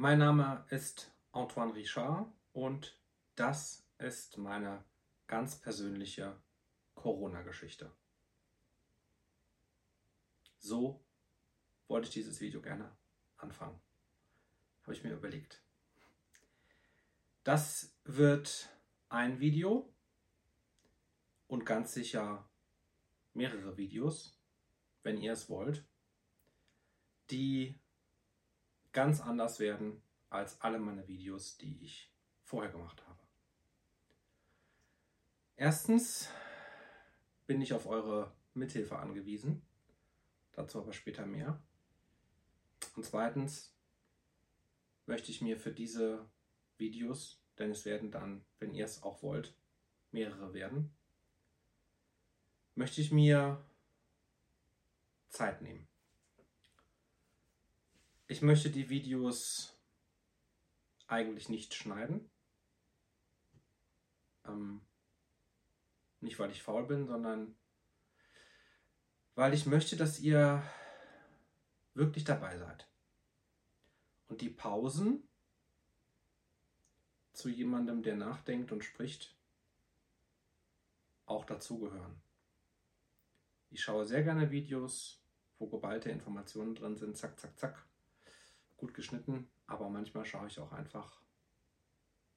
Mein Name ist Antoine Richard und das ist meine ganz persönliche Corona-Geschichte. So wollte ich dieses Video gerne anfangen. Habe ich mir überlegt. Das wird ein Video und ganz sicher mehrere Videos, wenn ihr es wollt, die ganz anders werden als alle meine Videos, die ich vorher gemacht habe. Erstens bin ich auf eure Mithilfe angewiesen, dazu aber später mehr. Und zweitens möchte ich mir für diese Videos, denn es werden dann, wenn ihr es auch wollt, mehrere werden, möchte ich mir Zeit nehmen. Ich möchte die Videos eigentlich nicht schneiden. Ähm, nicht, weil ich faul bin, sondern weil ich möchte, dass ihr wirklich dabei seid. Und die Pausen zu jemandem, der nachdenkt und spricht, auch dazugehören. Ich schaue sehr gerne Videos, wo geballte Informationen drin sind, zack, zack, zack gut geschnitten, aber manchmal schaue ich auch einfach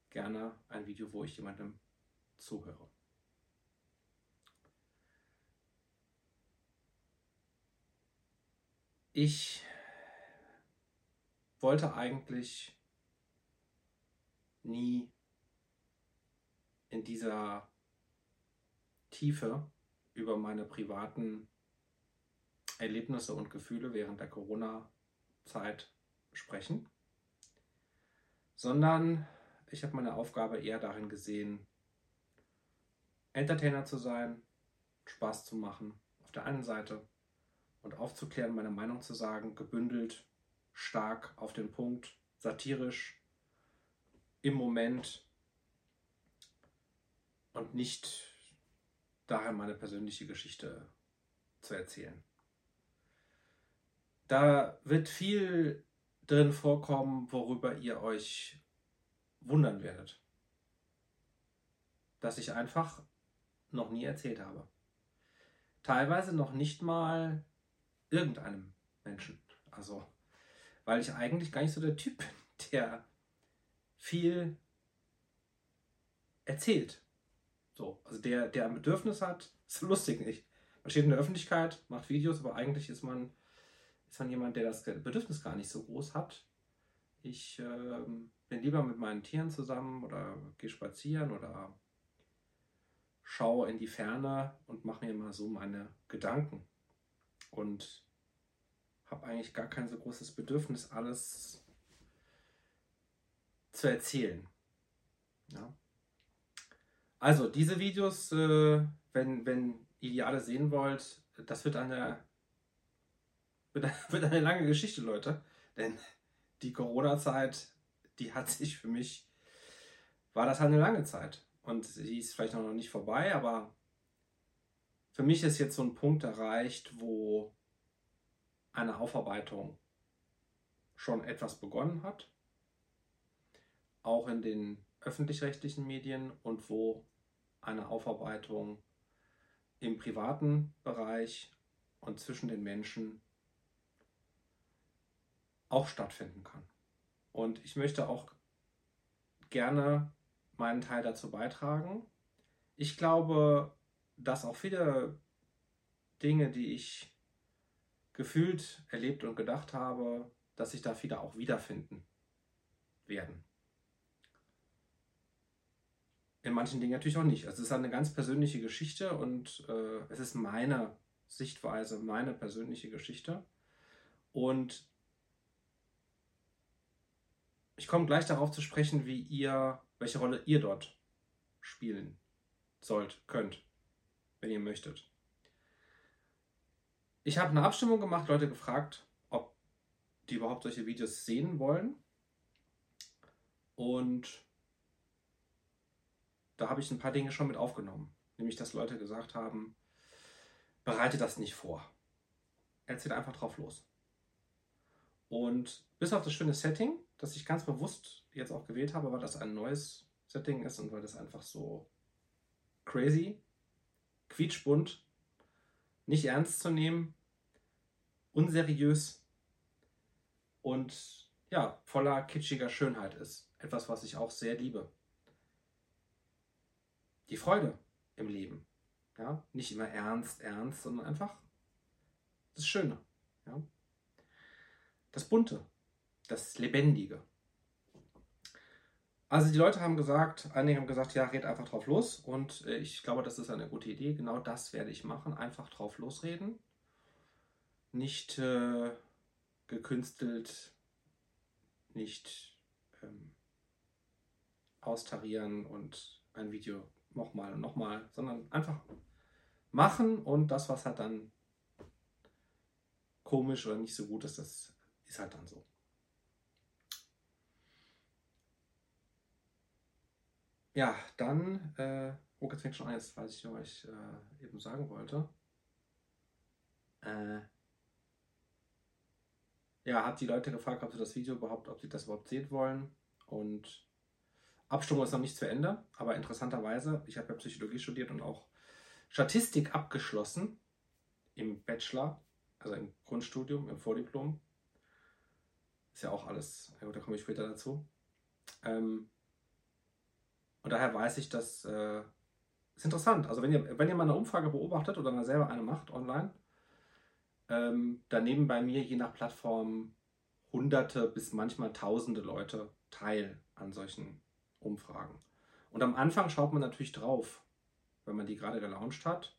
gerne ein Video, wo ich jemandem zuhöre. Ich wollte eigentlich nie in dieser Tiefe über meine privaten Erlebnisse und Gefühle während der Corona-Zeit sprechen, sondern ich habe meine Aufgabe eher darin gesehen, Entertainer zu sein, Spaß zu machen auf der einen Seite und aufzuklären, meine Meinung zu sagen, gebündelt, stark auf den Punkt, satirisch, im Moment und nicht daher meine persönliche Geschichte zu erzählen. Da wird viel drin vorkommen, worüber ihr euch wundern werdet. Dass ich einfach noch nie erzählt habe. Teilweise noch nicht mal irgendeinem Menschen. Also, weil ich eigentlich gar nicht so der Typ bin, der viel erzählt. So, also der, der ein Bedürfnis hat, ist lustig nicht. Man steht in der Öffentlichkeit, macht Videos, aber eigentlich ist man ist man jemand, der das Bedürfnis gar nicht so groß hat. Ich äh, bin lieber mit meinen Tieren zusammen oder gehe spazieren oder schaue in die Ferne und mache mir mal so meine Gedanken. Und habe eigentlich gar kein so großes Bedürfnis, alles zu erzählen. Ja. Also, diese Videos, äh, wenn, wenn ihr die alle sehen wollt, das wird eine wird, wird eine lange Geschichte, Leute. Denn die Corona-Zeit, die hat sich für mich, war das halt eine lange Zeit. Und sie ist vielleicht noch nicht vorbei, aber für mich ist jetzt so ein Punkt erreicht, wo eine Aufarbeitung schon etwas begonnen hat, auch in den öffentlich-rechtlichen Medien und wo eine Aufarbeitung im privaten Bereich und zwischen den Menschen auch stattfinden kann. Und ich möchte auch gerne meinen Teil dazu beitragen. Ich glaube, dass auch viele Dinge, die ich gefühlt, erlebt und gedacht habe, dass sich da viele auch wiederfinden werden. In manchen Dingen natürlich auch nicht. Also es ist eine ganz persönliche Geschichte und äh, es ist meine Sichtweise, meine persönliche Geschichte. Und ich komme gleich darauf zu sprechen, wie ihr, welche Rolle ihr dort spielen sollt, könnt, wenn ihr möchtet. Ich habe eine Abstimmung gemacht, Leute gefragt, ob die überhaupt solche Videos sehen wollen. Und da habe ich ein paar Dinge schon mit aufgenommen. Nämlich, dass Leute gesagt haben, bereite das nicht vor. Erzähl einfach drauf los. Und bis auf das schöne Setting, das ich ganz bewusst jetzt auch gewählt habe, weil das ein neues Setting ist und weil das einfach so crazy, quietschbunt, nicht ernst zu nehmen, unseriös und ja, voller kitschiger Schönheit ist. Etwas, was ich auch sehr liebe. Die Freude im Leben. Ja, nicht immer ernst, ernst, sondern einfach das Schöne. Ja? Das Bunte, das Lebendige. Also die Leute haben gesagt, einige haben gesagt, ja, red einfach drauf los. Und äh, ich glaube, das ist eine gute Idee. Genau das werde ich machen. Einfach drauf losreden. Nicht äh, gekünstelt, nicht ähm, austarieren und ein Video nochmal und nochmal, sondern einfach machen und das, was halt dann komisch oder nicht so gut ist, das ist halt dann so. Ja, dann, äh, jetzt weiß ich, was ich äh, eben sagen wollte. Äh, ja, hat die Leute gefragt, ob sie das Video überhaupt, ob sie das überhaupt sehen wollen. Und Abstimmung ist noch nicht zu Ende, aber interessanterweise, ich habe ja Psychologie studiert und auch Statistik abgeschlossen im Bachelor, also im Grundstudium, im Vordiplom. Ist ja auch alles, ja, da komme ich später dazu. Ähm, und daher weiß ich, dass äh, ist interessant. Also wenn ihr, wenn ihr mal eine Umfrage beobachtet oder mal selber eine macht online, ähm, da nehmen bei mir je nach Plattform hunderte bis manchmal tausende Leute teil an solchen Umfragen. Und am Anfang schaut man natürlich drauf, wenn man die gerade gelauncht hat,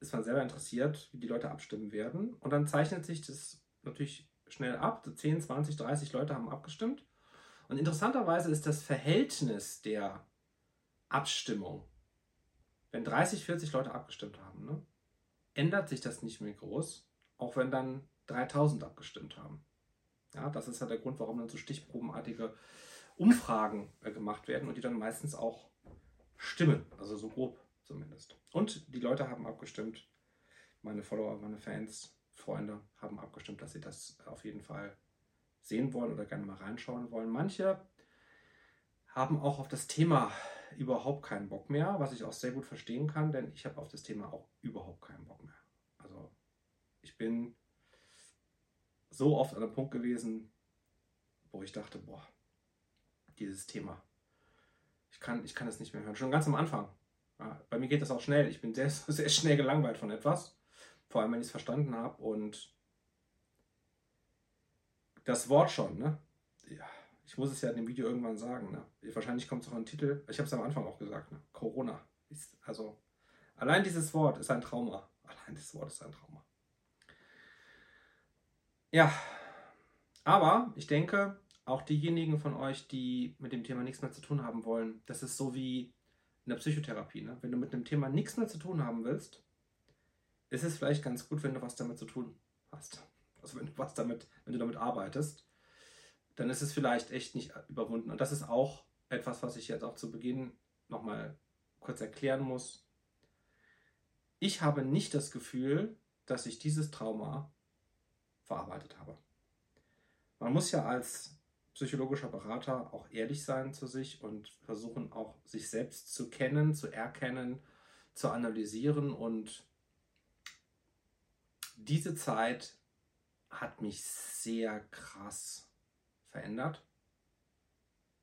ist man selber interessiert, wie die Leute abstimmen werden. Und dann zeichnet sich das natürlich schnell ab. 10, 20, 30 Leute haben abgestimmt. Und interessanterweise ist das Verhältnis der Abstimmung, wenn 30, 40 Leute abgestimmt haben, ne, ändert sich das nicht mehr groß, auch wenn dann 3000 abgestimmt haben. Ja, das ist ja der Grund, warum dann so stichprobenartige Umfragen äh, gemacht werden und die dann meistens auch stimmen, also so grob zumindest. Und die Leute haben abgestimmt, meine Follower, meine Fans, Freunde haben abgestimmt, dass sie das auf jeden Fall sehen wollen oder gerne mal reinschauen wollen. Manche haben auch auf das Thema überhaupt keinen Bock mehr, was ich auch sehr gut verstehen kann, denn ich habe auf das Thema auch überhaupt keinen Bock mehr. Also ich bin so oft an einem Punkt gewesen, wo ich dachte, boah, dieses Thema, ich kann, ich kann es nicht mehr hören. Schon ganz am Anfang. Ja, bei mir geht das auch schnell. Ich bin sehr, sehr schnell gelangweilt von etwas, vor allem wenn ich es verstanden habe und das Wort schon, ne? Ja, ich muss es ja in dem Video irgendwann sagen, ne? Wahrscheinlich kommt es auch ein Titel. Ich habe es am Anfang auch gesagt, ne? Corona. Ist, also, allein dieses Wort ist ein Trauma. Allein dieses Wort ist ein Trauma. Ja, aber ich denke, auch diejenigen von euch, die mit dem Thema nichts mehr zu tun haben wollen, das ist so wie in der Psychotherapie. Ne? Wenn du mit einem Thema nichts mehr zu tun haben willst, ist es vielleicht ganz gut, wenn du was damit zu tun hast also wenn du was damit, wenn du damit arbeitest, dann ist es vielleicht echt nicht überwunden. Und das ist auch etwas, was ich jetzt auch zu Beginn nochmal kurz erklären muss. Ich habe nicht das Gefühl, dass ich dieses Trauma verarbeitet habe. Man muss ja als psychologischer Berater auch ehrlich sein zu sich und versuchen auch sich selbst zu kennen, zu erkennen, zu analysieren und diese Zeit hat mich sehr krass verändert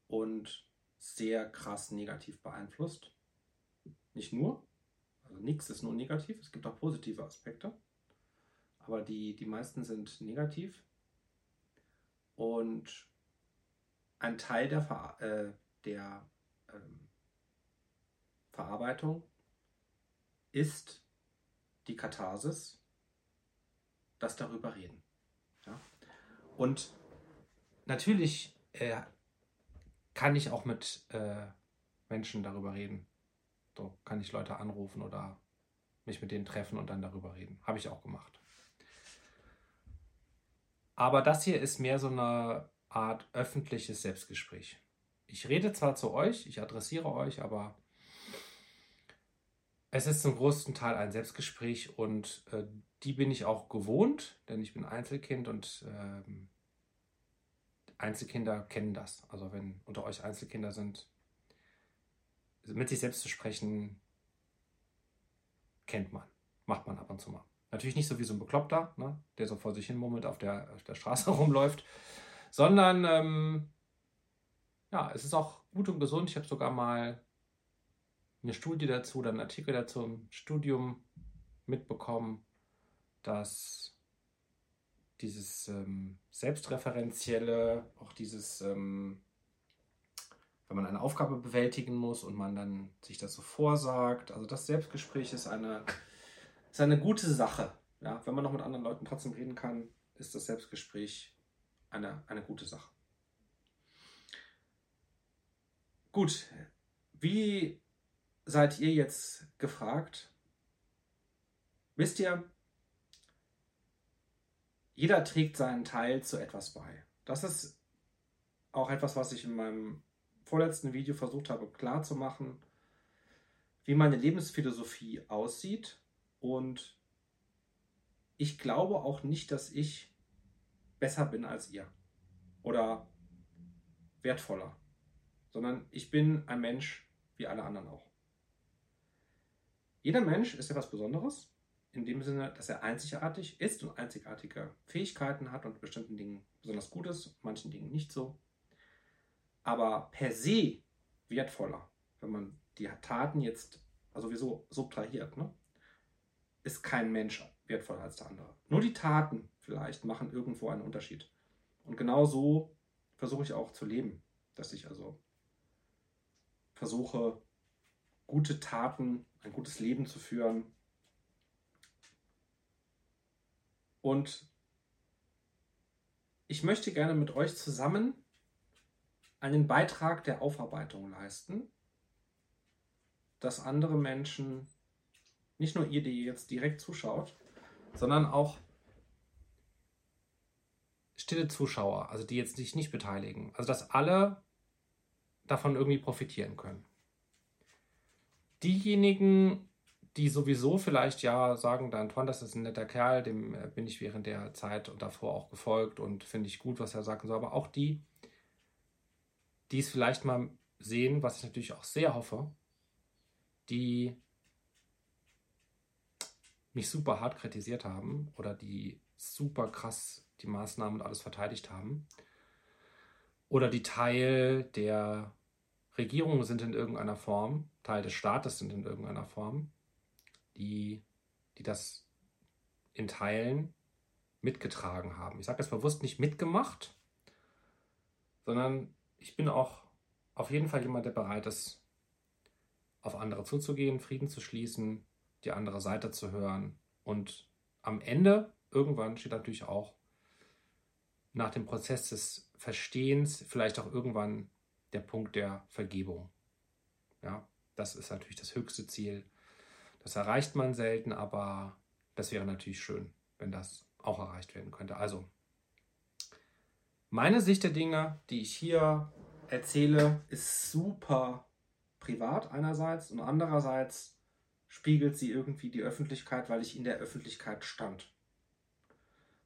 und sehr krass negativ beeinflusst. Nicht nur, also nichts ist nur negativ, es gibt auch positive Aspekte, aber die, die meisten sind negativ. Und ein Teil der, Ver äh, der ähm, Verarbeitung ist die Katharsis, das darüber reden. Und natürlich äh, kann ich auch mit äh, Menschen darüber reden. So kann ich Leute anrufen oder mich mit denen treffen und dann darüber reden. Habe ich auch gemacht. Aber das hier ist mehr so eine Art öffentliches Selbstgespräch. Ich rede zwar zu euch, ich adressiere euch, aber es ist zum größten Teil ein Selbstgespräch und äh, die bin ich auch gewohnt, denn ich bin Einzelkind und ähm, Einzelkinder kennen das. Also wenn unter euch Einzelkinder sind, mit sich selbst zu sprechen, kennt man. Macht man ab und zu mal. Natürlich nicht so wie so ein Bekloppter, ne, der so vor sich hin mummelt auf der, auf der Straße rumläuft, sondern ähm, ja, es ist auch gut und gesund. Ich habe sogar mal eine Studie dazu oder einen Artikel dazu im Studium mitbekommen, dass dieses ähm, Selbstreferenzielle, auch dieses, ähm, wenn man eine Aufgabe bewältigen muss und man dann sich das so vorsagt, also das Selbstgespräch ist eine, ist eine gute Sache. Ja? Wenn man noch mit anderen Leuten trotzdem reden kann, ist das Selbstgespräch eine, eine gute Sache. Gut, wie seid ihr jetzt gefragt? Wisst ihr, jeder trägt seinen Teil zu etwas bei. Das ist auch etwas, was ich in meinem vorletzten Video versucht habe klarzumachen, wie meine Lebensphilosophie aussieht. Und ich glaube auch nicht, dass ich besser bin als ihr oder wertvoller, sondern ich bin ein Mensch wie alle anderen auch. Jeder Mensch ist etwas Besonderes in dem Sinne, dass er einzigartig ist und einzigartige Fähigkeiten hat und bestimmten Dingen besonders gut ist, manchen Dingen nicht so. Aber per se wertvoller, wenn man die Taten jetzt sowieso subtrahiert, ne? ist kein Mensch wertvoller als der andere. Nur die Taten vielleicht machen irgendwo einen Unterschied. Und genau so versuche ich auch zu leben, dass ich also versuche, gute Taten, ein gutes Leben zu führen, Und ich möchte gerne mit euch zusammen einen Beitrag der Aufarbeitung leisten, dass andere Menschen, nicht nur ihr, die jetzt direkt zuschaut, sondern auch stille Zuschauer, also die jetzt sich nicht beteiligen, also dass alle davon irgendwie profitieren können. Diejenigen, die sowieso vielleicht ja sagen, der Antoine, das ist ein netter Kerl, dem äh, bin ich während der Zeit und davor auch gefolgt und finde ich gut, was er sagt und so, aber auch die, die es vielleicht mal sehen, was ich natürlich auch sehr hoffe, die mich super hart kritisiert haben oder die super krass die Maßnahmen und alles verteidigt haben oder die Teil der Regierung sind in irgendeiner Form, Teil des Staates sind in irgendeiner Form die, die das in Teilen mitgetragen haben. Ich sage das bewusst nicht mitgemacht, sondern ich bin auch auf jeden Fall jemand, der bereit ist, auf andere zuzugehen, Frieden zu schließen, die andere Seite zu hören. Und am Ende, irgendwann steht natürlich auch nach dem Prozess des Verstehens vielleicht auch irgendwann der Punkt der Vergebung. Ja, das ist natürlich das höchste Ziel, das erreicht man selten, aber das wäre natürlich schön, wenn das auch erreicht werden könnte. Also, meine Sicht der Dinge, die ich hier erzähle, ist super privat einerseits und andererseits spiegelt sie irgendwie die Öffentlichkeit, weil ich in der Öffentlichkeit stand.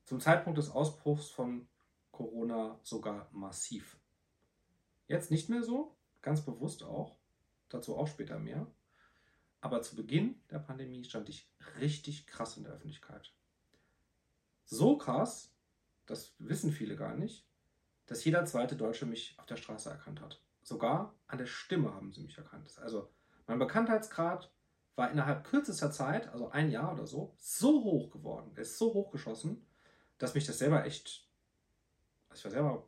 Zum Zeitpunkt des Ausbruchs von Corona sogar massiv. Jetzt nicht mehr so, ganz bewusst auch, dazu auch später mehr. Aber zu Beginn der Pandemie stand ich richtig krass in der Öffentlichkeit. So krass, das wissen viele gar nicht, dass jeder zweite Deutsche mich auf der Straße erkannt hat. Sogar an der Stimme haben sie mich erkannt. Also mein Bekanntheitsgrad war innerhalb kürzester Zeit, also ein Jahr oder so, so hoch geworden, er ist so hoch geschossen, dass mich das selber echt, also ich war selber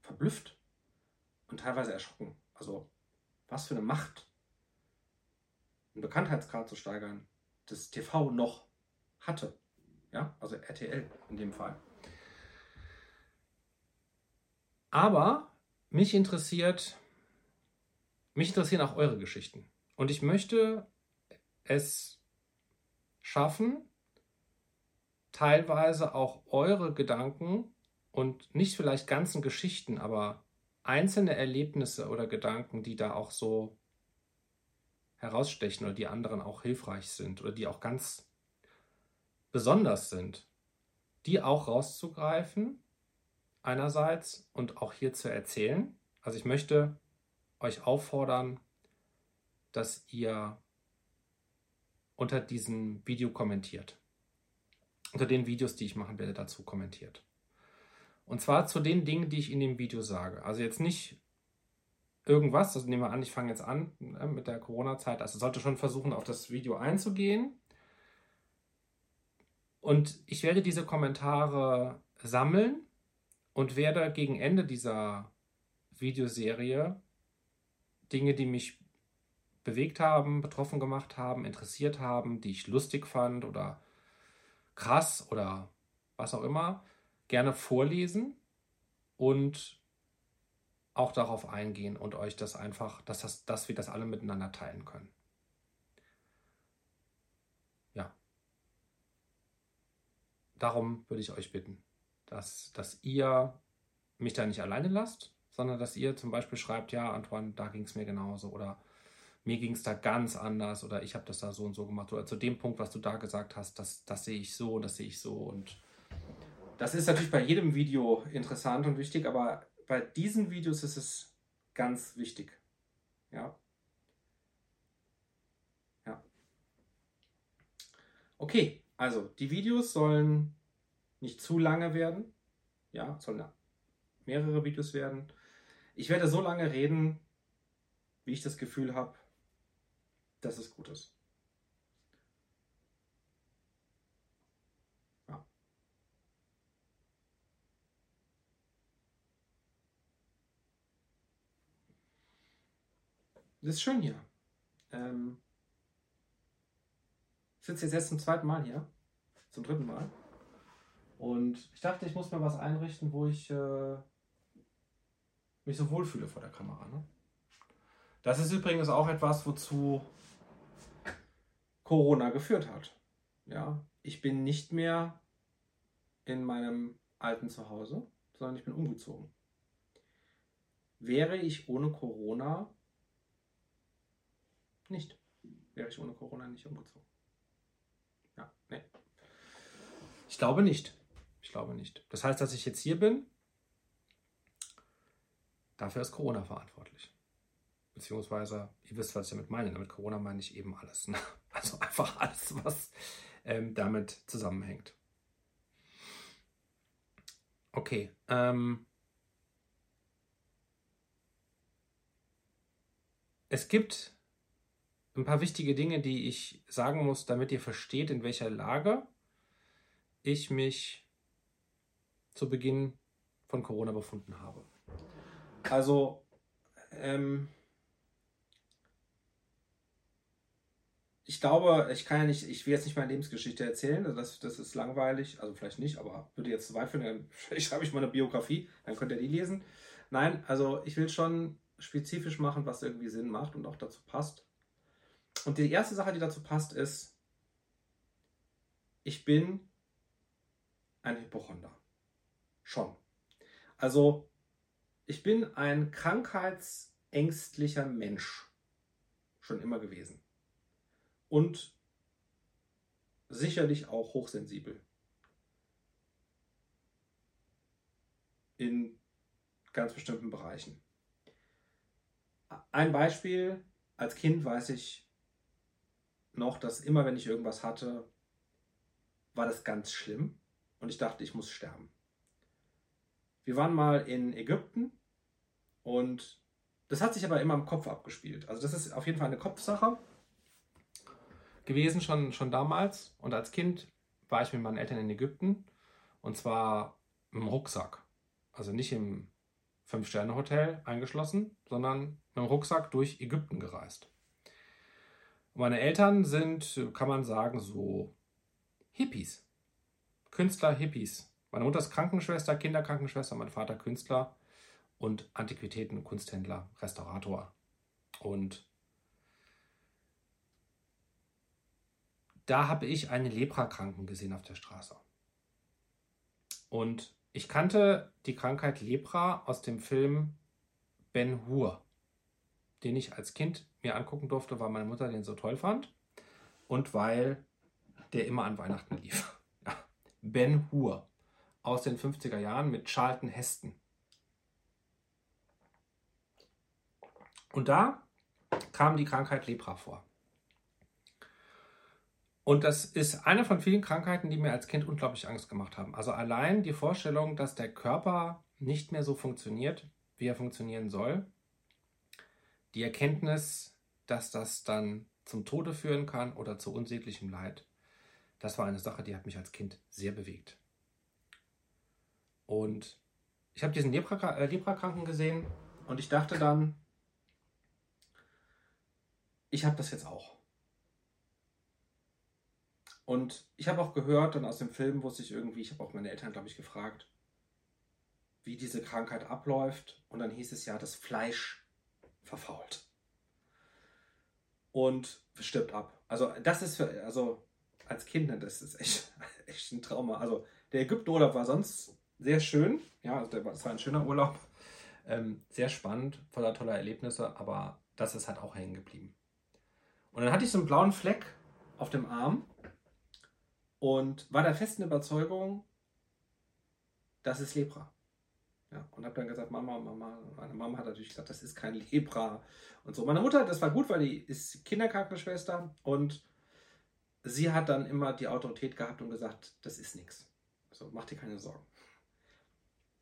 verblüfft und teilweise erschrocken. Also was für eine Macht einen Bekanntheitsgrad zu steigern, das TV noch hatte. Ja, also RTL in dem Fall. Aber mich interessiert, mich interessieren auch eure Geschichten. Und ich möchte es schaffen, teilweise auch eure Gedanken und nicht vielleicht ganzen Geschichten, aber einzelne Erlebnisse oder Gedanken, die da auch so herausstechen oder die anderen auch hilfreich sind oder die auch ganz besonders sind, die auch rauszugreifen, einerseits und auch hier zu erzählen. Also ich möchte euch auffordern, dass ihr unter diesem Video kommentiert. Unter den Videos, die ich machen werde, dazu kommentiert. Und zwar zu den Dingen, die ich in dem Video sage. Also jetzt nicht irgendwas, also nehmen wir an, ich fange jetzt an ne, mit der Corona-Zeit. Also sollte schon versuchen, auf das Video einzugehen. Und ich werde diese Kommentare sammeln und werde gegen Ende dieser Videoserie Dinge, die mich bewegt haben, betroffen gemacht haben, interessiert haben, die ich lustig fand oder krass oder was auch immer, gerne vorlesen und auch darauf eingehen und euch das einfach, dass, das, dass wir das alle miteinander teilen können. Ja. Darum würde ich euch bitten, dass, dass ihr mich da nicht alleine lasst, sondern dass ihr zum Beispiel schreibt, ja, Antoine, da ging es mir genauso oder mir ging es da ganz anders oder ich habe das da so und so gemacht oder zu dem Punkt, was du da gesagt hast, das, das sehe ich so, das sehe ich so und das ist natürlich bei jedem Video interessant und wichtig, aber bei diesen Videos ist es ganz wichtig. Ja. Ja. Okay, also die Videos sollen nicht zu lange werden. Ja, sollen mehrere Videos werden. Ich werde so lange reden, wie ich das Gefühl habe, dass es gut ist. Das ist schön hier. Ähm, ich sitze jetzt erst zum zweiten Mal hier. Zum dritten Mal. Und ich dachte, ich muss mir was einrichten, wo ich äh, mich so wohlfühle vor der Kamera. Ne? Das ist übrigens auch etwas, wozu Corona geführt hat. Ja, ich bin nicht mehr in meinem alten Zuhause, sondern ich bin umgezogen. Wäre ich ohne Corona nicht. Wäre ich ohne Corona nicht umgezogen. Ja, nee. Ich glaube nicht. Ich glaube nicht. Das heißt, dass ich jetzt hier bin, dafür ist Corona verantwortlich. Beziehungsweise, ihr wisst, was ich damit meine. Mit Corona meine ich eben alles. Ne? Also einfach alles, was ähm, damit zusammenhängt. Okay. Ähm, es gibt ein paar wichtige Dinge, die ich sagen muss, damit ihr versteht, in welcher Lage ich mich zu Beginn von Corona befunden habe. Also, ähm, ich glaube, ich kann ja nicht, ich will jetzt nicht meine Lebensgeschichte erzählen, also das, das ist langweilig, also vielleicht nicht, aber würde jetzt zu weit führen, dann vielleicht schreibe ich mal eine Biografie, dann könnt ihr die lesen. Nein, also ich will schon spezifisch machen, was irgendwie Sinn macht und auch dazu passt. Und die erste Sache, die dazu passt, ist, ich bin ein Hypochonder. Schon. Also, ich bin ein krankheitsängstlicher Mensch. Schon immer gewesen. Und sicherlich auch hochsensibel. In ganz bestimmten Bereichen. Ein Beispiel, als Kind weiß ich, noch, dass immer, wenn ich irgendwas hatte, war das ganz schlimm und ich dachte, ich muss sterben. Wir waren mal in Ägypten und das hat sich aber immer im Kopf abgespielt. Also das ist auf jeden Fall eine Kopfsache gewesen schon, schon damals. Und als Kind war ich mit meinen Eltern in Ägypten und zwar im Rucksack. Also nicht im Fünf-Sterne-Hotel eingeschlossen, sondern mit dem Rucksack durch Ägypten gereist. Meine Eltern sind, kann man sagen, so Hippies. Künstler, Hippies. Meine Mutter ist Krankenschwester, Kinderkrankenschwester, mein Vater Künstler und Antiquitäten, Kunsthändler, Restaurator. Und da habe ich einen Leprakranken gesehen auf der Straße. Und ich kannte die Krankheit Lepra aus dem Film Ben Hur den ich als Kind mir angucken durfte, weil meine Mutter den so toll fand und weil der immer an Weihnachten lief. Ja. Ben Hur. aus den 50er Jahren mit Charlton Heston. Und da kam die Krankheit Lepra vor. Und das ist eine von vielen Krankheiten, die mir als Kind unglaublich Angst gemacht haben. Also allein die Vorstellung, dass der Körper nicht mehr so funktioniert, wie er funktionieren soll. Die Erkenntnis, dass das dann zum Tode führen kann oder zu unsäglichem Leid. Das war eine Sache, die hat mich als Kind sehr bewegt. Und ich habe diesen äh, Leprakranken gesehen und ich dachte dann, ich habe das jetzt auch. Und ich habe auch gehört, dann aus dem Film wusste ich irgendwie, ich habe auch meine Eltern, glaube ich, gefragt, wie diese Krankheit abläuft. Und dann hieß es ja, das Fleisch verfault. Und stirbt ab. Also das ist für, also als Kind, das ist echt, echt ein Trauma. Also der Ägyptenurlaub war sonst sehr schön. Ja, also das war ein schöner Urlaub. Ähm, sehr spannend, voller toller Erlebnisse, aber das ist halt auch hängen geblieben. Und dann hatte ich so einen blauen Fleck auf dem Arm und war der festen Überzeugung, das ist Lepra. Ja, und habe dann gesagt, Mama, Mama, meine Mama hat natürlich gesagt, das ist kein Lepra und so. Meine Mutter, das war gut, weil die ist Kinderkrankenschwester und sie hat dann immer die Autorität gehabt und gesagt, das ist nichts. Also mach dir keine Sorgen.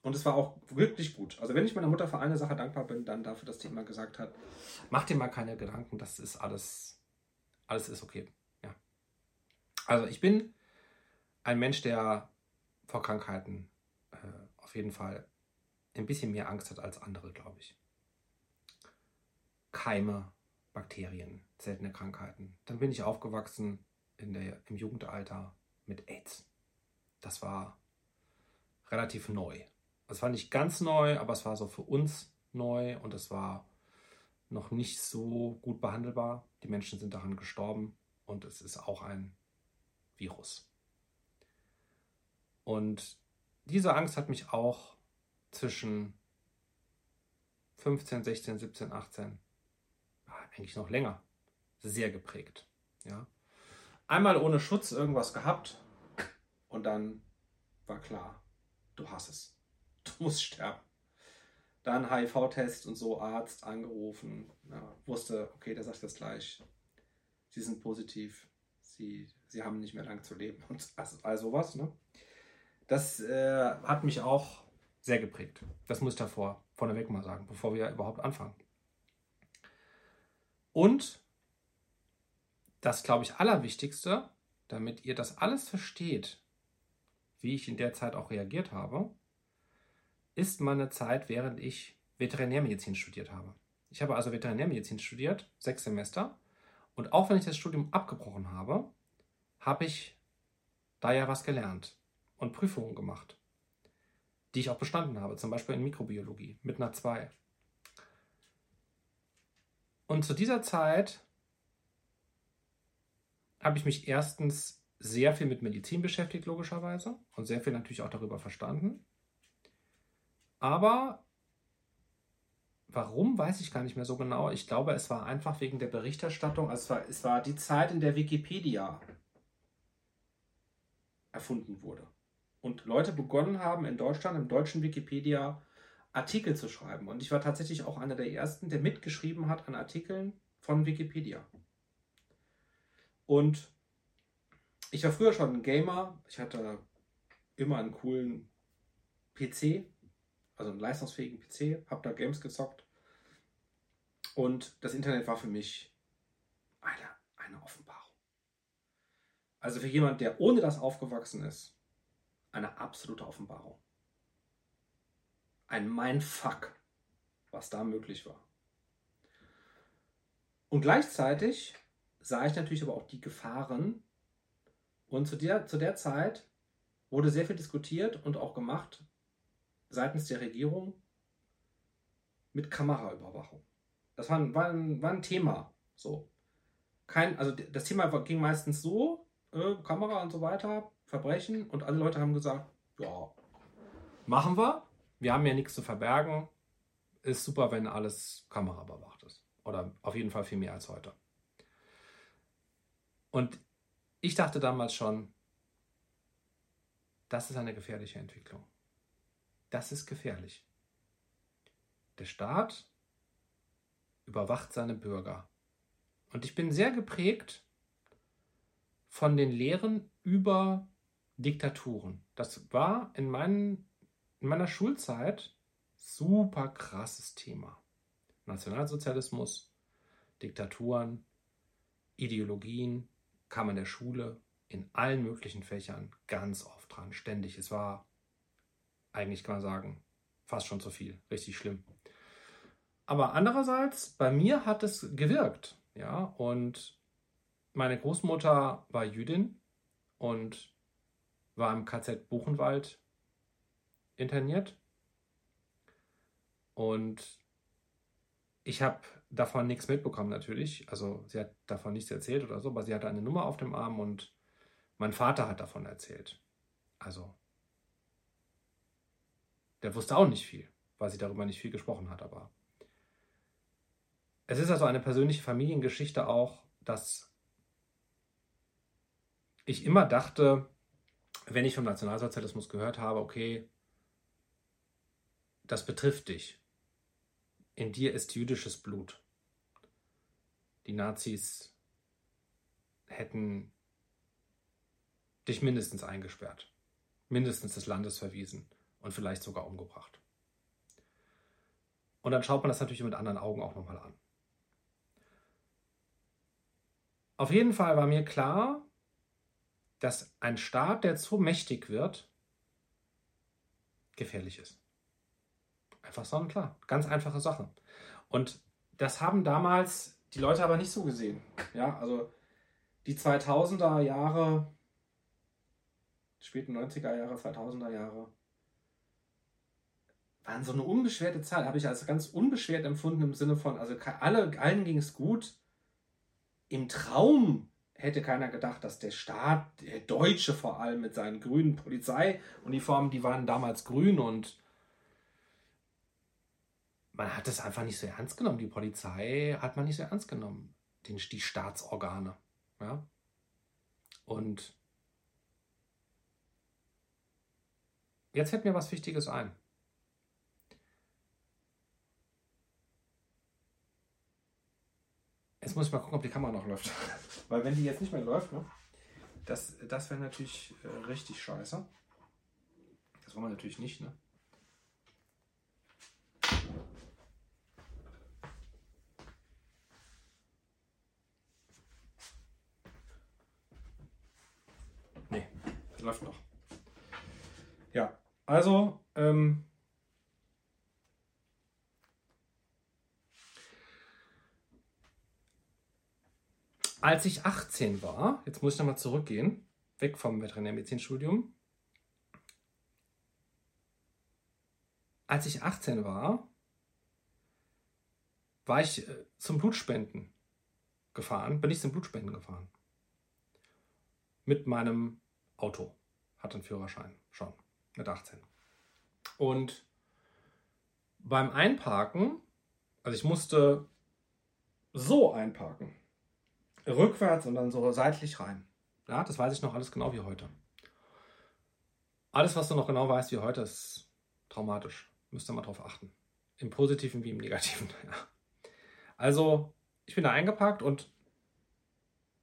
Und es war auch wirklich gut. Also wenn ich meiner Mutter für eine Sache dankbar bin, dann dafür, dass die immer gesagt hat, mach dir mal keine Gedanken, das ist alles, alles ist okay. Ja. Also ich bin ein Mensch, der vor Krankheiten äh, auf jeden Fall ein bisschen mehr Angst hat als andere, glaube ich. Keime, Bakterien, seltene Krankheiten. Dann bin ich aufgewachsen in der, im Jugendalter mit AIDS. Das war relativ neu. Es war nicht ganz neu, aber es war so für uns neu und es war noch nicht so gut behandelbar. Die Menschen sind daran gestorben und es ist auch ein Virus. Und diese Angst hat mich auch zwischen 15, 16, 17, 18, eigentlich noch länger, sehr geprägt. Ja. Einmal ohne Schutz irgendwas gehabt und dann war klar, du hast es. Du musst sterben. Dann HIV-Test und so, Arzt angerufen, ja, wusste, okay, der sagt das gleich. Sie sind positiv, sie, sie haben nicht mehr lang zu leben und also, all sowas. Ne? Das äh, hat mich auch sehr geprägt. Das muss ich davor vorneweg mal sagen, bevor wir überhaupt anfangen. Und das, glaube ich, Allerwichtigste, damit ihr das alles versteht, wie ich in der Zeit auch reagiert habe, ist meine Zeit, während ich Veterinärmedizin studiert habe. Ich habe also Veterinärmedizin studiert, sechs Semester. Und auch wenn ich das Studium abgebrochen habe, habe ich da ja was gelernt und Prüfungen gemacht die ich auch bestanden habe, zum Beispiel in Mikrobiologie mit einer 2. Und zu dieser Zeit habe ich mich erstens sehr viel mit Medizin beschäftigt, logischerweise, und sehr viel natürlich auch darüber verstanden. Aber warum, weiß ich gar nicht mehr so genau. Ich glaube, es war einfach wegen der Berichterstattung. Also es war, es war die Zeit, in der Wikipedia erfunden wurde und Leute begonnen haben in Deutschland, im deutschen Wikipedia, Artikel zu schreiben. Und ich war tatsächlich auch einer der ersten, der mitgeschrieben hat an Artikeln von Wikipedia. Und ich war früher schon ein Gamer. Ich hatte immer einen coolen PC, also einen leistungsfähigen PC, habe da Games gezockt. Und das Internet war für mich eine, eine Offenbarung. Also für jemand, der ohne das aufgewachsen ist, eine absolute Offenbarung. Ein Mindfuck, was da möglich war. Und gleichzeitig sah ich natürlich aber auch die Gefahren. Und zu der, zu der Zeit wurde sehr viel diskutiert und auch gemacht seitens der Regierung mit Kameraüberwachung. Das war, war, ein, war ein Thema. So. Kein, also das Thema ging meistens so, äh, Kamera und so weiter, Verbrechen und alle Leute haben gesagt, ja, machen wir. Wir haben ja nichts zu verbergen. Ist super, wenn alles kameraüberwacht ist. Oder auf jeden Fall viel mehr als heute. Und ich dachte damals schon, das ist eine gefährliche Entwicklung. Das ist gefährlich. Der Staat überwacht seine Bürger. Und ich bin sehr geprägt von den Lehren über Diktaturen. Das war in, meinen, in meiner Schulzeit super krasses Thema. Nationalsozialismus, Diktaturen, Ideologien, kam in der Schule in allen möglichen Fächern ganz oft dran, ständig. Es war eigentlich, kann man sagen, fast schon zu viel, richtig schlimm. Aber andererseits, bei mir hat es gewirkt, ja, und meine Großmutter war Jüdin und war im KZ Buchenwald interniert. Und ich habe davon nichts mitbekommen natürlich. Also sie hat davon nichts erzählt oder so, aber sie hatte eine Nummer auf dem Arm und mein Vater hat davon erzählt. Also der wusste auch nicht viel, weil sie darüber nicht viel gesprochen hat, aber es ist also eine persönliche Familiengeschichte auch, dass ich immer dachte, wenn ich vom Nationalsozialismus gehört habe, okay, das betrifft dich. In dir ist jüdisches Blut. Die Nazis hätten dich mindestens eingesperrt, mindestens des Landes verwiesen und vielleicht sogar umgebracht. Und dann schaut man das natürlich mit anderen Augen auch nochmal an. Auf jeden Fall war mir klar, dass ein Staat, der zu mächtig wird, gefährlich ist. Einfach sonnenklar. Ganz einfache Sache. Und das haben damals die Leute aber nicht so gesehen. Ja, also die 2000er Jahre, späten 90er Jahre, 2000er Jahre, waren so eine unbeschwerte Zeit. Habe ich als ganz unbeschwert empfunden im Sinne von, also alle, allen ging es gut. Im Traum hätte keiner gedacht, dass der Staat, der Deutsche vor allem mit seinen grünen Polizeiuniformen, die waren damals grün und man hat es einfach nicht so ernst genommen. Die Polizei hat man nicht so ernst genommen, den, die Staatsorgane. Ja? Und jetzt fällt mir was Wichtiges ein. Jetzt muss ich mal gucken, ob die Kamera noch läuft. Weil wenn die jetzt nicht mehr läuft, ne, das, das wäre natürlich äh, richtig scheiße. Das wollen wir natürlich nicht, ne? Nee, läuft noch. Ja, also, ähm, Als ich 18 war, jetzt muss ich nochmal zurückgehen, weg vom Veterinärmedizinstudium. Als ich 18 war, war ich äh, zum Blutspenden gefahren, bin ich zum Blutspenden gefahren. Mit meinem Auto. Hatte einen Führerschein schon mit 18. Und beim Einparken, also ich musste so einparken rückwärts und dann so seitlich rein. Ja, das weiß ich noch alles genau wie heute. Alles, was du noch genau weißt wie heute, ist traumatisch. Müsst ihr mal drauf achten. Im Positiven wie im Negativen. Ja. Also, ich bin da eingepackt und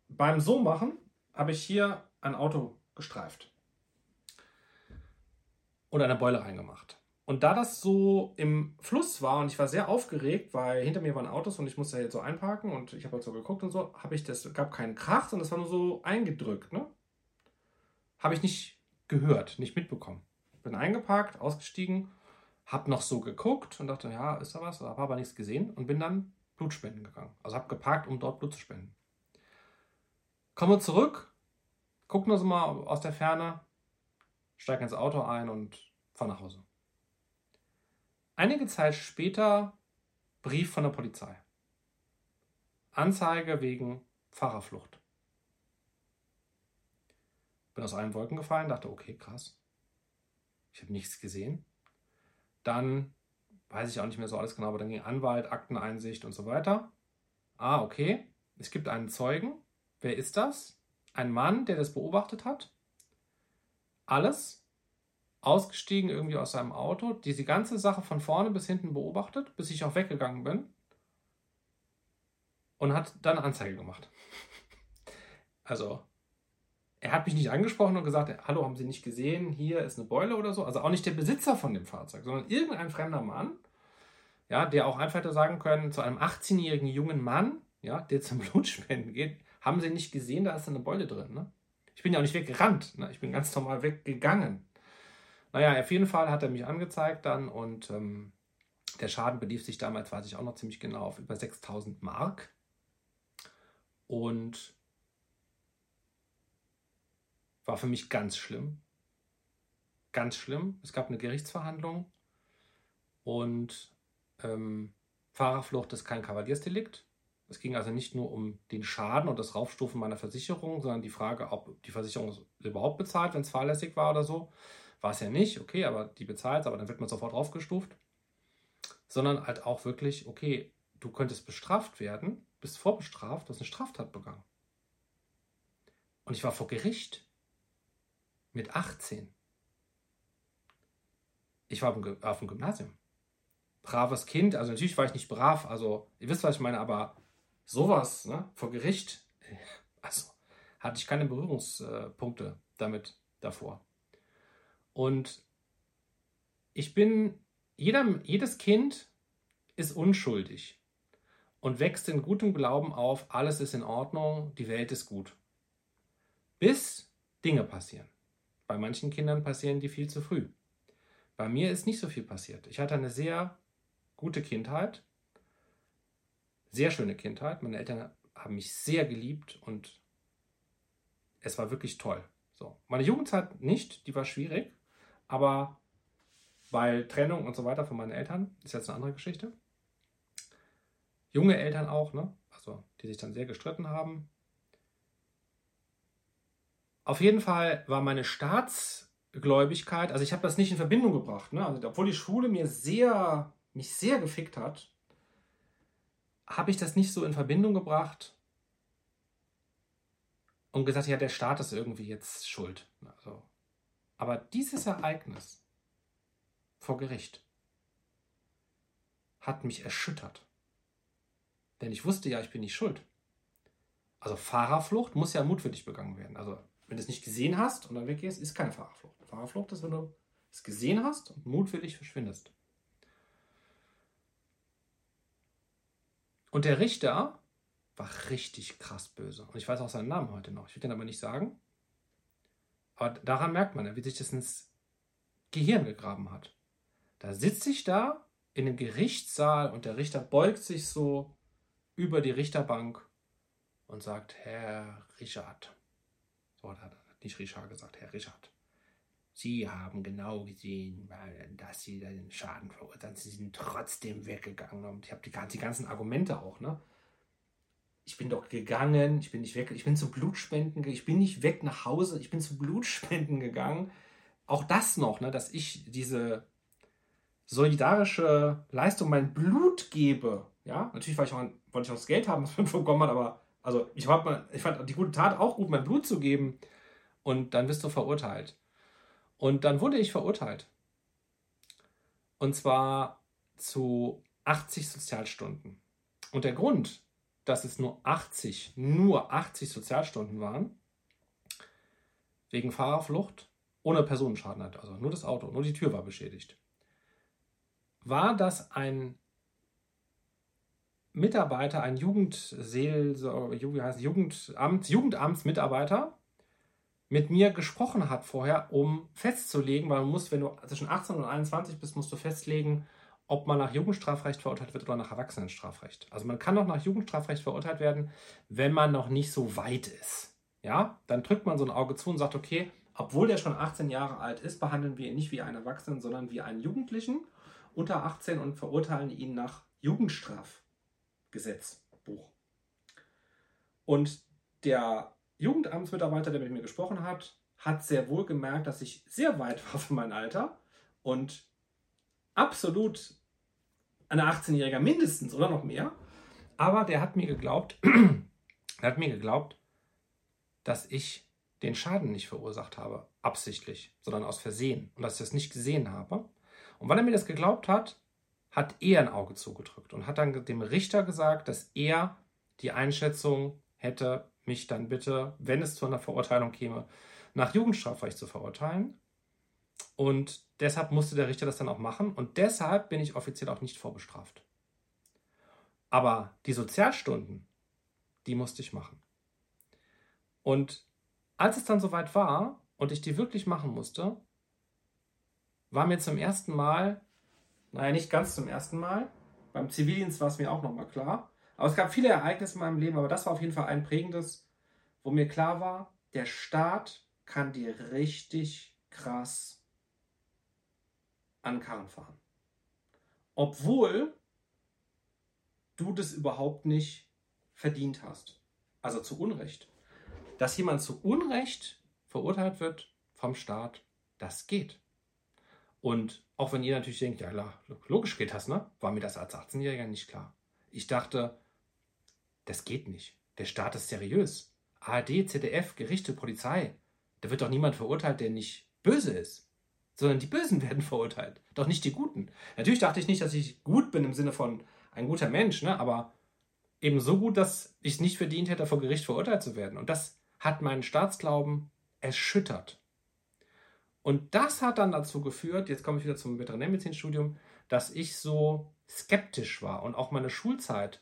beim so machen habe ich hier ein Auto gestreift und eine Beule reingemacht. Und da das so im Fluss war und ich war sehr aufgeregt, weil hinter mir waren Autos und ich musste jetzt so einparken und ich habe halt so geguckt und so, habe ich das, gab keinen Krach, sondern das war nur so eingedrückt, ne? Habe ich nicht gehört, nicht mitbekommen. Bin eingeparkt, ausgestiegen, habe noch so geguckt und dachte, ja, ist da was, habe aber nichts gesehen und bin dann Blutspenden gegangen. Also habe geparkt, um dort Blut zu spenden. Komme zurück, guck nur so mal aus der Ferne, steige ins Auto ein und fahre nach Hause. Einige Zeit später Brief von der Polizei. Anzeige wegen Fahrerflucht. Bin aus allen Wolken gefallen, dachte, okay, krass. Ich habe nichts gesehen. Dann weiß ich auch nicht mehr so alles genau, aber dann ging Anwalt, Akteneinsicht und so weiter. Ah, okay. Es gibt einen Zeugen. Wer ist das? Ein Mann, der das beobachtet hat. Alles. Ausgestiegen irgendwie aus seinem Auto, diese ganze Sache von vorne bis hinten beobachtet, bis ich auch weggegangen bin und hat dann Anzeige gemacht. Also, er hat mich nicht angesprochen und gesagt, hallo, haben Sie nicht gesehen, hier ist eine Beule oder so. Also auch nicht der Besitzer von dem Fahrzeug, sondern irgendein fremder Mann, ja, der auch einfach hätte sagen können, zu einem 18-jährigen jungen Mann, ja, der zum Blutspenden geht, haben Sie nicht gesehen, da ist eine Beule drin. Ne? Ich bin ja auch nicht weggerannt, ne? ich bin ganz normal weggegangen. Naja, auf jeden Fall hat er mich angezeigt dann und ähm, der Schaden belief sich damals, weiß ich auch noch ziemlich genau, auf über 6000 Mark. Und war für mich ganz schlimm. Ganz schlimm. Es gab eine Gerichtsverhandlung und ähm, Fahrerflucht ist kein Kavaliersdelikt. Es ging also nicht nur um den Schaden und das Raufstufen meiner Versicherung, sondern die Frage, ob die Versicherung überhaupt bezahlt, wenn es fahrlässig war oder so. War es ja nicht, okay, aber die bezahlt, aber dann wird man sofort raufgestuft. Sondern halt auch wirklich, okay, du könntest bestraft werden, bist vorbestraft, du hast eine Straftat begangen. Und ich war vor Gericht mit 18. Ich war auf dem Gymnasium. Braves Kind, also natürlich war ich nicht brav, also ihr wisst, was ich meine, aber sowas, ne, vor Gericht, also hatte ich keine Berührungspunkte damit davor. Und ich bin, jeder, jedes Kind ist unschuldig und wächst in gutem Glauben auf, alles ist in Ordnung, die Welt ist gut. Bis Dinge passieren. Bei manchen Kindern passieren die viel zu früh. Bei mir ist nicht so viel passiert. Ich hatte eine sehr gute Kindheit, sehr schöne Kindheit. Meine Eltern haben mich sehr geliebt und es war wirklich toll. So. Meine Jugendzeit nicht, die war schwierig, aber weil Trennung und so weiter von meinen Eltern ist jetzt eine andere Geschichte. Junge Eltern auch, ne? Also die sich dann sehr gestritten haben. Auf jeden Fall war meine Staatsgläubigkeit, also ich habe das nicht in Verbindung gebracht, ne? also, obwohl die Schule mir sehr, mich sehr gefickt hat, habe ich das nicht so in Verbindung gebracht und gesagt, ja, der Staat ist irgendwie jetzt schuld. Also, aber dieses Ereignis vor Gericht hat mich erschüttert. Denn ich wusste ja, ich bin nicht schuld. Also Fahrerflucht muss ja mutwillig begangen werden. Also wenn du es nicht gesehen hast und dann weggehst, ist keine Fahrerflucht. Fahrerflucht ist, wenn du es gesehen hast und mutwillig verschwindest. Und der Richter war richtig krass böse. Und ich weiß auch seinen Namen heute noch. Ich will den aber nicht sagen. Aber daran merkt man, wie sich das ins Gehirn gegraben hat. Da sitze ich da in dem Gerichtssaal und der Richter beugt sich so über die Richterbank und sagt, Herr Richard, so hat nicht Richard gesagt, Herr Richard. Sie haben genau gesehen, dass Sie den Schaden verurteilt. Sie sind trotzdem weggegangen. Und ich habe die ganzen Argumente auch, ne? Ich bin doch gegangen, ich bin nicht weg, ich bin zum Blutspenden, ich bin nicht weg nach Hause, ich bin zum Blutspenden gegangen. Auch das noch, ne, dass ich diese solidarische Leistung, mein Blut gebe. Ja, natürlich ich auch, wollte ich auch das Geld haben, was man bekommen hat, aber also ich, mal, ich fand die gute Tat auch gut, mein Blut zu geben. Und dann bist du verurteilt. Und dann wurde ich verurteilt. Und zwar zu 80 Sozialstunden. Und der Grund, dass es nur 80, nur 80 Sozialstunden waren, wegen Fahrerflucht, ohne Personenschaden hat, also nur das Auto, nur die Tür war beschädigt, war, dass ein Mitarbeiter, ein Jugendseel, Jugendamt, Jugendamtsmitarbeiter mit mir gesprochen hat vorher, um festzulegen, weil man muss, wenn du zwischen 18 und 21 bist, musst du festlegen, ob man nach Jugendstrafrecht verurteilt wird oder nach Erwachsenenstrafrecht. Also man kann auch nach Jugendstrafrecht verurteilt werden, wenn man noch nicht so weit ist. Ja, dann drückt man so ein Auge zu und sagt, okay, obwohl der schon 18 Jahre alt ist, behandeln wir ihn nicht wie einen Erwachsenen, sondern wie einen Jugendlichen unter 18 und verurteilen ihn nach Jugendstraf. Gesetzbuch. Und der Jugendamtsmitarbeiter, der mit mir gesprochen hat, hat sehr wohl gemerkt, dass ich sehr weit war für mein Alter und absolut ein 18-Jähriger mindestens oder noch mehr. Aber der hat mir geglaubt, der hat mir geglaubt, dass ich den Schaden nicht verursacht habe. absichtlich, sondern aus Versehen und dass ich das nicht gesehen habe. Und weil er mir das geglaubt hat, hat er ein Auge zugedrückt und hat dann dem Richter gesagt, dass er die Einschätzung hätte, mich dann bitte, wenn es zu einer Verurteilung käme, nach Jugendstrafrecht zu verurteilen. Und deshalb musste der Richter das dann auch machen und deshalb bin ich offiziell auch nicht vorbestraft. Aber die Sozialstunden, die musste ich machen. Und als es dann soweit war und ich die wirklich machen musste, war mir zum ersten Mal, naja, nicht ganz zum ersten Mal, beim Zivildienst war es mir auch nochmal klar, aber es gab viele Ereignisse in meinem Leben, aber das war auf jeden Fall ein prägendes, wo mir klar war, der Staat kann dir richtig krass an Karren fahren. Obwohl du das überhaupt nicht verdient hast. Also zu Unrecht. Dass jemand zu Unrecht verurteilt wird vom Staat, das geht. Und auch wenn ihr natürlich denkt, ja, logisch geht das, ne? War mir das als 18-Jähriger nicht klar. Ich dachte, das geht nicht. Der Staat ist seriös. ARD, ZDF, Gerichte, Polizei. Da wird doch niemand verurteilt, der nicht böse ist. Sondern die Bösen werden verurteilt. Doch nicht die Guten. Natürlich dachte ich nicht, dass ich gut bin im Sinne von ein guter Mensch, ne? aber eben so gut, dass ich es nicht verdient hätte, vor Gericht verurteilt zu werden. Und das hat meinen Staatsglauben erschüttert. Und das hat dann dazu geführt, jetzt komme ich wieder zum Veterinärmedizinstudium, dass ich so skeptisch war und auch meine Schulzeit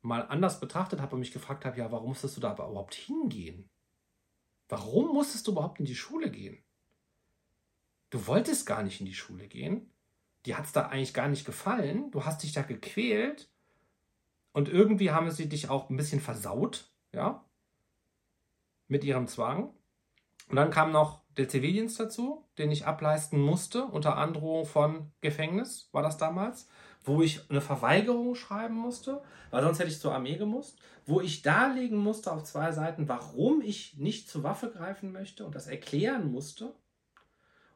mal anders betrachtet habe und mich gefragt habe, ja, warum musstest du da aber überhaupt hingehen? Warum musstest du überhaupt in die Schule gehen? Du wolltest gar nicht in die Schule gehen. Dir hat es da eigentlich gar nicht gefallen. Du hast dich da gequält. Und irgendwie haben sie dich auch ein bisschen versaut, ja, mit ihrem Zwang. Und dann kam noch der Zivildienst dazu, den ich ableisten musste, unter Androhung von Gefängnis, war das damals, wo ich eine Verweigerung schreiben musste, weil sonst hätte ich zur Armee gemusst, wo ich darlegen musste auf zwei Seiten, warum ich nicht zur Waffe greifen möchte und das erklären musste.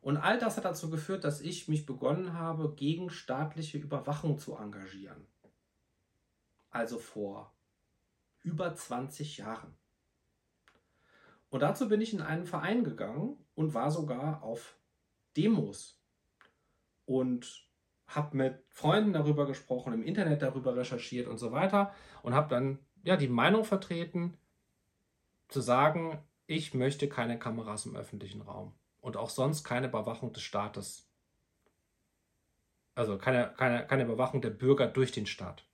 Und all das hat dazu geführt, dass ich mich begonnen habe, gegen staatliche Überwachung zu engagieren. Also vor über 20 Jahren. Und dazu bin ich in einen Verein gegangen und war sogar auf Demos und habe mit Freunden darüber gesprochen, im Internet darüber recherchiert und so weiter und habe dann ja die Meinung vertreten, zu sagen, ich möchte keine Kameras im öffentlichen Raum und auch sonst keine Überwachung des Staates. Also keine, keine, keine Überwachung der Bürger durch den Staat.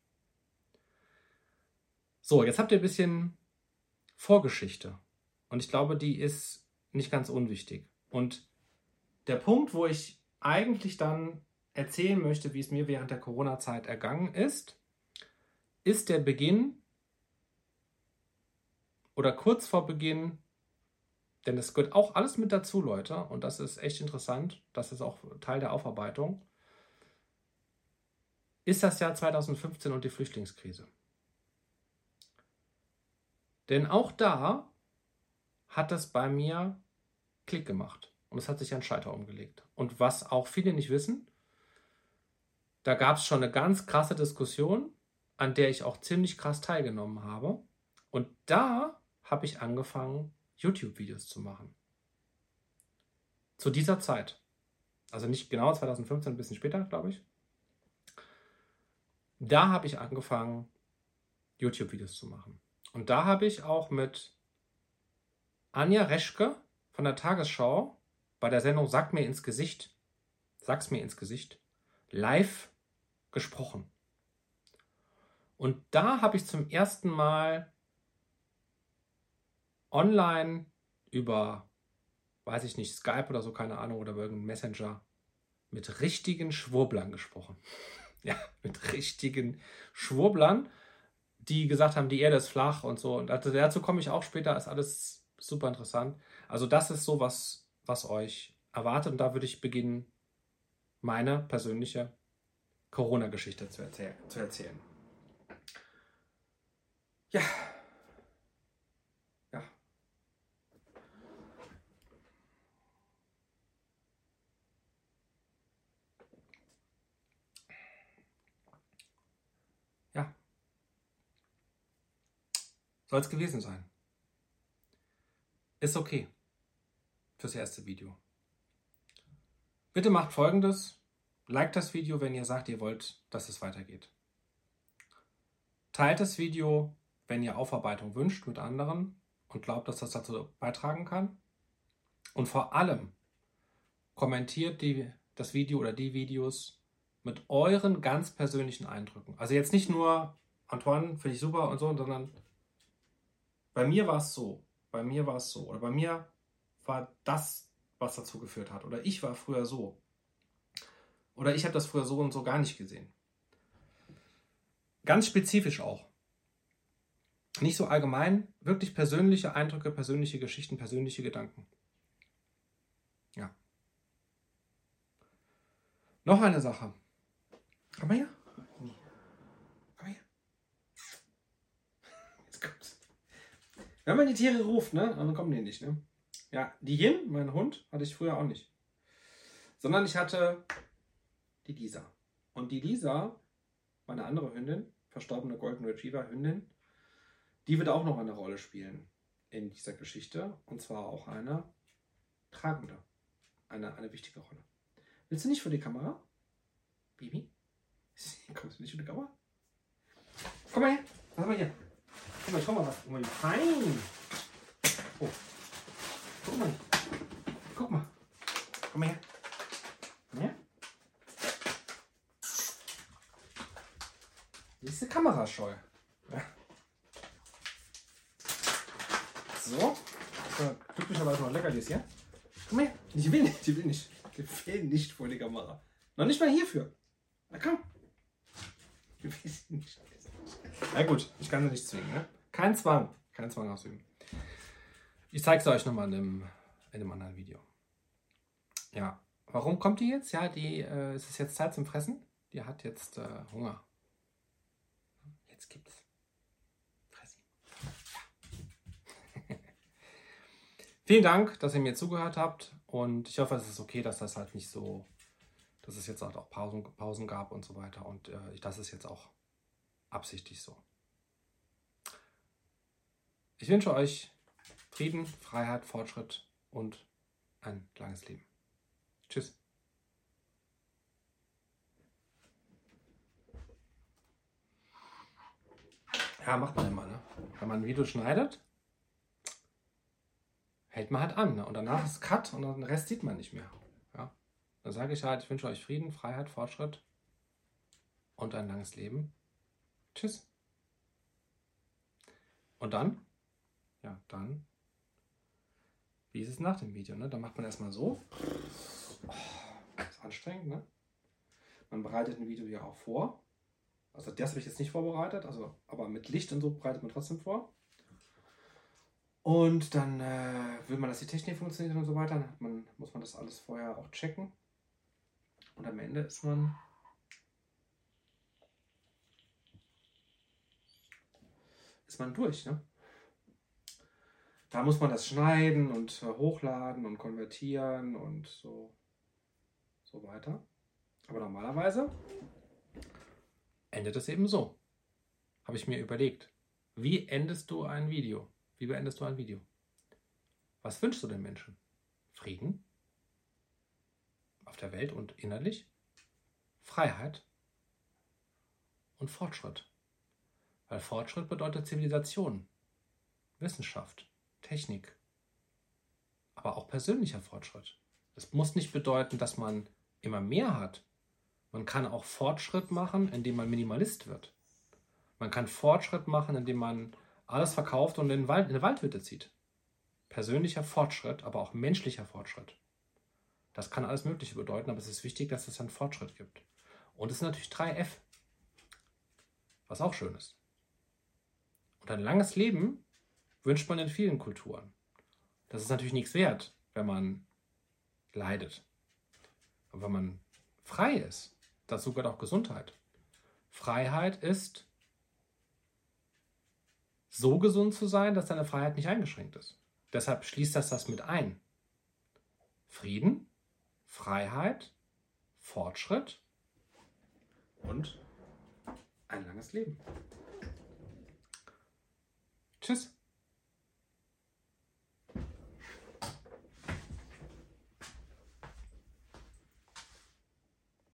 So, jetzt habt ihr ein bisschen Vorgeschichte. Und ich glaube, die ist nicht ganz unwichtig. Und der Punkt, wo ich eigentlich dann erzählen möchte, wie es mir während der Corona-Zeit ergangen ist, ist der Beginn oder kurz vor Beginn, denn es gehört auch alles mit dazu, Leute, und das ist echt interessant, das ist auch Teil der Aufarbeitung, ist das Jahr 2015 und die Flüchtlingskrise. Denn auch da hat das bei mir Klick gemacht. Und es hat sich ein Schalter umgelegt. Und was auch viele nicht wissen, da gab es schon eine ganz krasse Diskussion, an der ich auch ziemlich krass teilgenommen habe. Und da habe ich angefangen, YouTube-Videos zu machen. Zu dieser Zeit. Also nicht genau 2015, ein bisschen später, glaube ich. Da habe ich angefangen, YouTube-Videos zu machen. Und da habe ich auch mit Anja Reschke von der Tagesschau bei der Sendung Sag mir ins Gesicht, sag's mir ins Gesicht, live gesprochen. Und da habe ich zum ersten Mal online über, weiß ich nicht, Skype oder so, keine Ahnung, oder über irgendeinen Messenger mit richtigen Schwurblern gesprochen. ja, mit richtigen Schwurblern, die gesagt haben, die Erde ist flach und so. Und dazu komme ich auch später, ist alles super interessant. Also das ist so was, was euch erwartet und da würde ich beginnen, meine persönliche Corona-Geschichte zu, erzähl zu erzählen. Ja. Ja. Ja. Soll es gewesen sein. Ist okay. fürs erste Video. Bitte macht folgendes. Liked das Video, wenn ihr sagt, ihr wollt, dass es weitergeht. Teilt das Video, wenn ihr Aufarbeitung wünscht mit anderen und glaubt, dass das dazu beitragen kann. Und vor allem kommentiert die, das Video oder die Videos mit euren ganz persönlichen Eindrücken. Also jetzt nicht nur Antoine, finde ich super und so, sondern bei mir war es so, bei mir war es so oder bei mir war das, was dazu geführt hat oder ich war früher so oder ich habe das früher so und so gar nicht gesehen. Ganz spezifisch auch. Nicht so allgemein, wirklich persönliche Eindrücke, persönliche Geschichten, persönliche Gedanken. Ja. Noch eine Sache. Komm mal her. Komm mal her. Jetzt kommt's. Wenn man die Tiere ruft, ne, dann kommen die nicht, ne? Ja, die Yin, mein Hund, hatte ich früher auch nicht. Sondern ich hatte die Lisa. Und die Lisa, meine andere Hündin, verstorbene Golden Retriever Hündin, die wird auch noch eine Rolle spielen in dieser Geschichte. Und zwar auch eine tragende, eine, eine wichtige Rolle. Willst du nicht vor die Kamera? Baby? Kommst du nicht vor die Kamera? Komm mal her. Komm mal hier. Guck mal, komm mal was. Guck mal, fein. Oh. Guck mal. Guck mal. Komm mal her. Komm her. Die ist eine Kamerascheu. Ja. So. glücklicherweise noch Leckerlis hier. Komm her. Ich will nicht, ich will nicht. Ich will nicht vor die Kamera. Noch nicht mal hierfür. Na komm. Ich will nicht. Na gut, ich kann sie nicht zwingen. Ne? Kein Zwang. Kein Zwang ausüben. Ich zeige es euch nochmal in einem, in einem anderen Video. Ja, warum kommt die jetzt? Ja, die, äh, es ist jetzt Zeit zum Fressen. Die hat jetzt äh, Hunger. Jetzt gibt's Fressen. Vielen Dank, dass ihr mir zugehört habt und ich hoffe, es ist okay, dass das halt nicht so, dass es jetzt halt auch Pausen, Pausen gab und so weiter und äh, das ist jetzt auch absichtlich so. Ich wünsche euch Frieden, Freiheit, Fortschritt und ein langes Leben. Tschüss. Ja, macht man immer, ne? Wenn man ein Video schneidet, hält man halt an. Ne? Und danach ist Cut und den Rest sieht man nicht mehr. Ja? Dann sage ich halt, ich wünsche euch Frieden, Freiheit, Fortschritt und ein langes Leben. Tschüss. Und dann? Ja, dann. Wie ist es nach dem Video? Ne? Dann macht man erstmal so. Oh, ist anstrengend, ne? Man bereitet ein Video ja auch vor. Also das habe ich jetzt nicht vorbereitet, also, aber mit Licht und so bereitet man trotzdem vor. Und dann äh, will man, dass die Technik funktioniert und so weiter. Dann man, muss man das alles vorher auch checken. Und am Ende ist man ist man durch. Ne? Da muss man das schneiden und äh, hochladen und konvertieren und so, so weiter. Aber normalerweise endet es eben so. Habe ich mir überlegt. Wie endest du ein Video? Wie beendest du ein Video? Was wünschst du den Menschen? Frieden? Auf der Welt und innerlich? Freiheit? Und Fortschritt? Weil Fortschritt bedeutet Zivilisation, Wissenschaft, Technik, aber auch persönlicher Fortschritt. Es muss nicht bedeuten, dass man immer mehr hat. Man kann auch Fortschritt machen, indem man Minimalist wird. Man kann Fortschritt machen, indem man alles verkauft und in, eine Waldhütte zieht. Persönlicher Fortschritt, aber auch menschlicher Fortschritt. Das kann alles Mögliche bedeuten, aber es ist wichtig, dass es einen Fortschritt gibt. Und es ist natürlich 3F, was auch schön ist. Und ein langes Leben wünscht man in vielen Kulturen. Das ist natürlich nichts wert, wenn man leidet. Aber wenn man frei ist, dazu gehört auch Gesundheit. Freiheit ist, so gesund zu sein, dass deine Freiheit nicht eingeschränkt ist. Deshalb schließt das das mit ein. Frieden, Freiheit, Fortschritt und ein langes Leben. Tschüss.